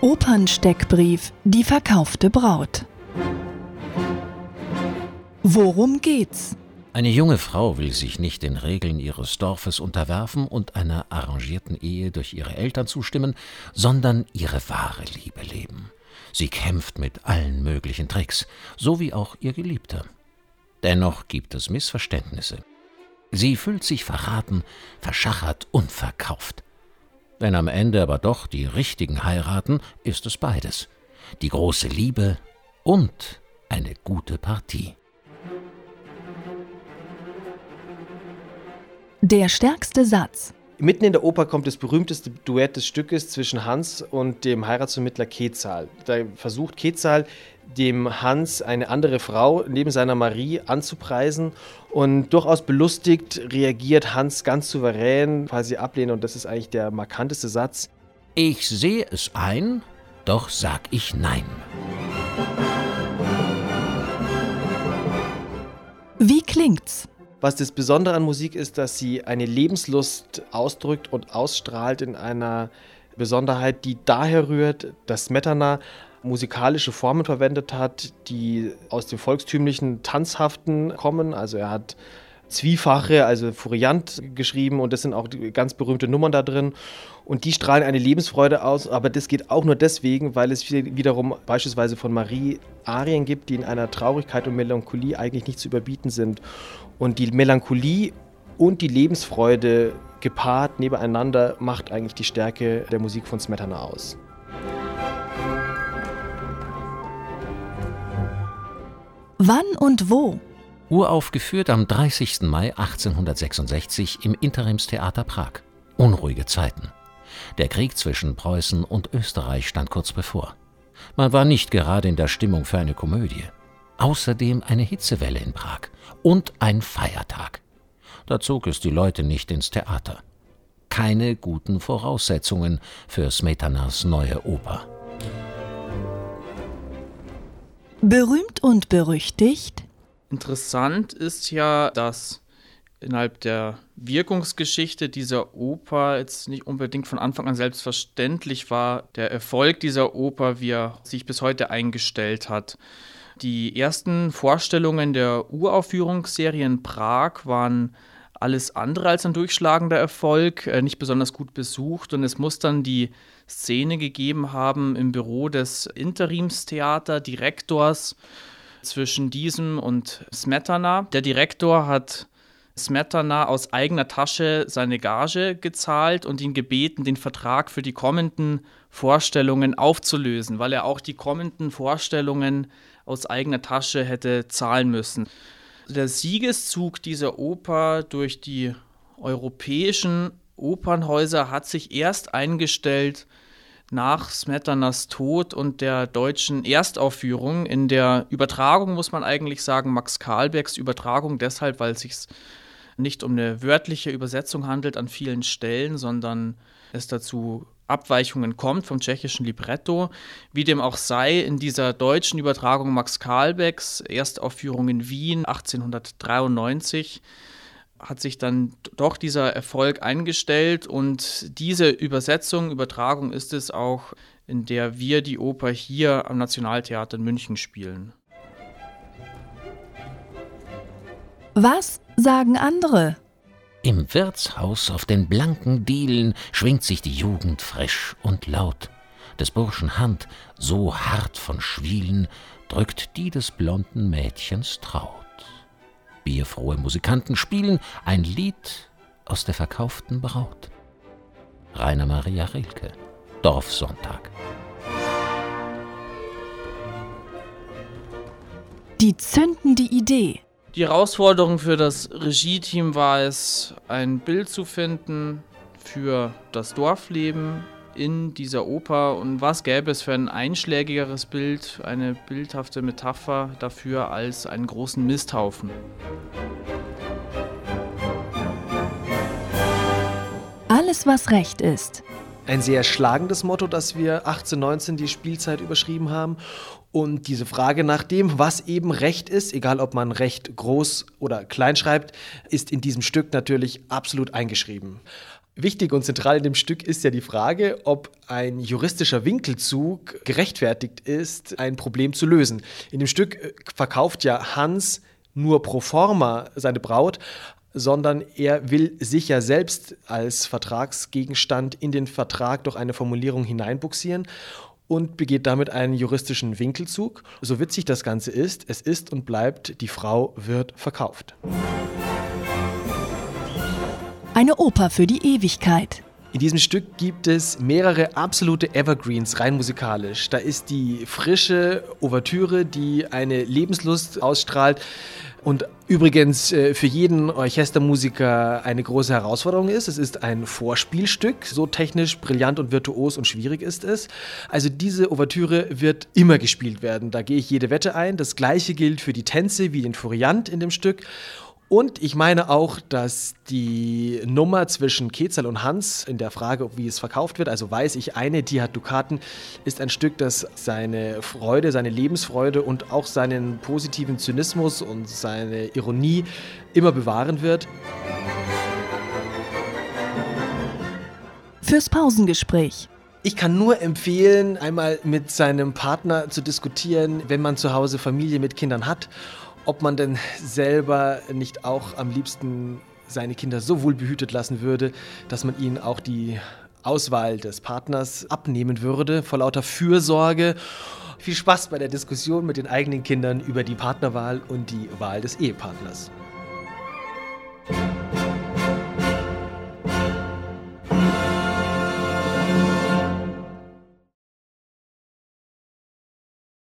Opernsteckbrief Die verkaufte Braut Worum geht's? Eine junge Frau will sich nicht den Regeln ihres Dorfes unterwerfen und einer arrangierten Ehe durch ihre Eltern zustimmen, sondern ihre wahre Liebe leben. Sie kämpft mit allen möglichen Tricks, so wie auch ihr Geliebter. Dennoch gibt es Missverständnisse. Sie fühlt sich verraten, verschachert und verkauft. Wenn am Ende aber doch die Richtigen heiraten, ist es beides. Die große Liebe und eine gute Partie. Der stärkste Satz. Mitten in der Oper kommt das berühmteste Duett des Stückes zwischen Hans und dem Heiratsvermittler Ketzal. Da versucht Ketzal dem Hans eine andere Frau neben seiner Marie anzupreisen und durchaus belustigt reagiert Hans ganz souverän, quasi ablehnen und das ist eigentlich der markanteste Satz. Ich sehe es ein, doch sag ich nein. Wie klingt's? Was das Besondere an Musik ist, dass sie eine Lebenslust ausdrückt und ausstrahlt in einer Besonderheit, die daher rührt, dass Smetana musikalische Formen verwendet hat, die aus dem volkstümlichen Tanzhaften kommen. Also er hat Zwiefache, also Furiant geschrieben und das sind auch ganz berühmte Nummern da drin. Und die strahlen eine Lebensfreude aus, aber das geht auch nur deswegen, weil es wiederum beispielsweise von Marie Arien gibt, die in einer Traurigkeit und Melancholie eigentlich nicht zu überbieten sind. Und die Melancholie und die Lebensfreude gepaart nebeneinander macht eigentlich die Stärke der Musik von Smetana aus. Wann und wo? Uraufgeführt am 30. Mai 1866 im Interimstheater Prag. Unruhige Zeiten. Der Krieg zwischen Preußen und Österreich stand kurz bevor. Man war nicht gerade in der Stimmung für eine Komödie. Außerdem eine Hitzewelle in Prag und ein Feiertag. Da zog es die Leute nicht ins Theater. Keine guten Voraussetzungen für Smetanas neue Oper. Berühmt und berüchtigt? Interessant ist ja, dass innerhalb der Wirkungsgeschichte dieser Oper jetzt nicht unbedingt von Anfang an selbstverständlich war, der Erfolg dieser Oper, wie er sich bis heute eingestellt hat. Die ersten Vorstellungen der Uraufführungsserie in Prag waren alles andere als ein durchschlagender Erfolg, äh, nicht besonders gut besucht und es muss dann die Szene gegeben haben im Büro des Interimstheaterdirektors zwischen diesem und Smetana. Der Direktor hat Smetana aus eigener Tasche seine Gage gezahlt und ihn gebeten, den Vertrag für die kommenden Vorstellungen aufzulösen, weil er auch die kommenden Vorstellungen aus eigener Tasche hätte zahlen müssen. Der Siegeszug dieser Oper durch die europäischen Opernhäuser hat sich erst eingestellt nach Smetanas Tod und der deutschen Erstaufführung. In der Übertragung muss man eigentlich sagen, Max Karlbecks Übertragung deshalb, weil es sich nicht um eine wörtliche Übersetzung handelt an vielen Stellen, sondern es dazu Abweichungen kommt vom tschechischen Libretto. Wie dem auch sei, in dieser deutschen Übertragung Max Karlbecks Erstaufführung in Wien 1893 hat sich dann doch dieser Erfolg eingestellt und diese Übersetzung, Übertragung ist es auch, in der wir die Oper hier am Nationaltheater in München spielen. Was sagen andere? Im Wirtshaus auf den blanken Dielen schwingt sich die Jugend frisch und laut. Des Burschen Hand, so hart von Schwielen, drückt die des blonden Mädchens traut. Bierfrohe Musikanten spielen ein Lied aus der verkauften Braut. Rainer Maria Rilke, Dorfsonntag. Die zündende Idee. Die Herausforderung für das Regie-Team war es, ein Bild zu finden für das Dorfleben in dieser Oper und was gäbe es für ein einschlägigeres Bild, eine bildhafte Metapher dafür als einen großen Misthaufen. Alles, was recht ist. Ein sehr schlagendes Motto, das wir 1819 die Spielzeit überschrieben haben. Und diese Frage nach dem, was eben Recht ist, egal ob man Recht groß oder klein schreibt, ist in diesem Stück natürlich absolut eingeschrieben. Wichtig und zentral in dem Stück ist ja die Frage, ob ein juristischer Winkelzug gerechtfertigt ist, ein Problem zu lösen. In dem Stück äh, verkauft ja Hans nur pro forma seine Braut, sondern er will sich ja selbst als Vertragsgegenstand in den Vertrag durch eine Formulierung hineinbuxieren und begeht damit einen juristischen Winkelzug. So witzig das Ganze ist, es ist und bleibt, die Frau wird verkauft. Eine Oper für die Ewigkeit. In diesem Stück gibt es mehrere absolute Evergreens, rein musikalisch. Da ist die frische Ouvertüre, die eine Lebenslust ausstrahlt und übrigens äh, für jeden Orchestermusiker eine große Herausforderung ist. Es ist ein Vorspielstück, so technisch brillant und virtuos und schwierig ist es. Also diese Ouvertüre wird immer gespielt werden. Da gehe ich jede Wette ein. Das gleiche gilt für die Tänze wie den Furiant in dem Stück. Und ich meine auch, dass die Nummer zwischen Kezel und Hans in der Frage, wie es verkauft wird, also weiß ich eine, die hat Dukaten, ist ein Stück, das seine Freude, seine Lebensfreude und auch seinen positiven Zynismus und seine Ironie immer bewahren wird. Fürs Pausengespräch. Ich kann nur empfehlen, einmal mit seinem Partner zu diskutieren, wenn man zu Hause Familie mit Kindern hat ob man denn selber nicht auch am liebsten seine Kinder so wohl behütet lassen würde, dass man ihnen auch die Auswahl des Partners abnehmen würde, vor lauter Fürsorge. Viel Spaß bei der Diskussion mit den eigenen Kindern über die Partnerwahl und die Wahl des Ehepartners.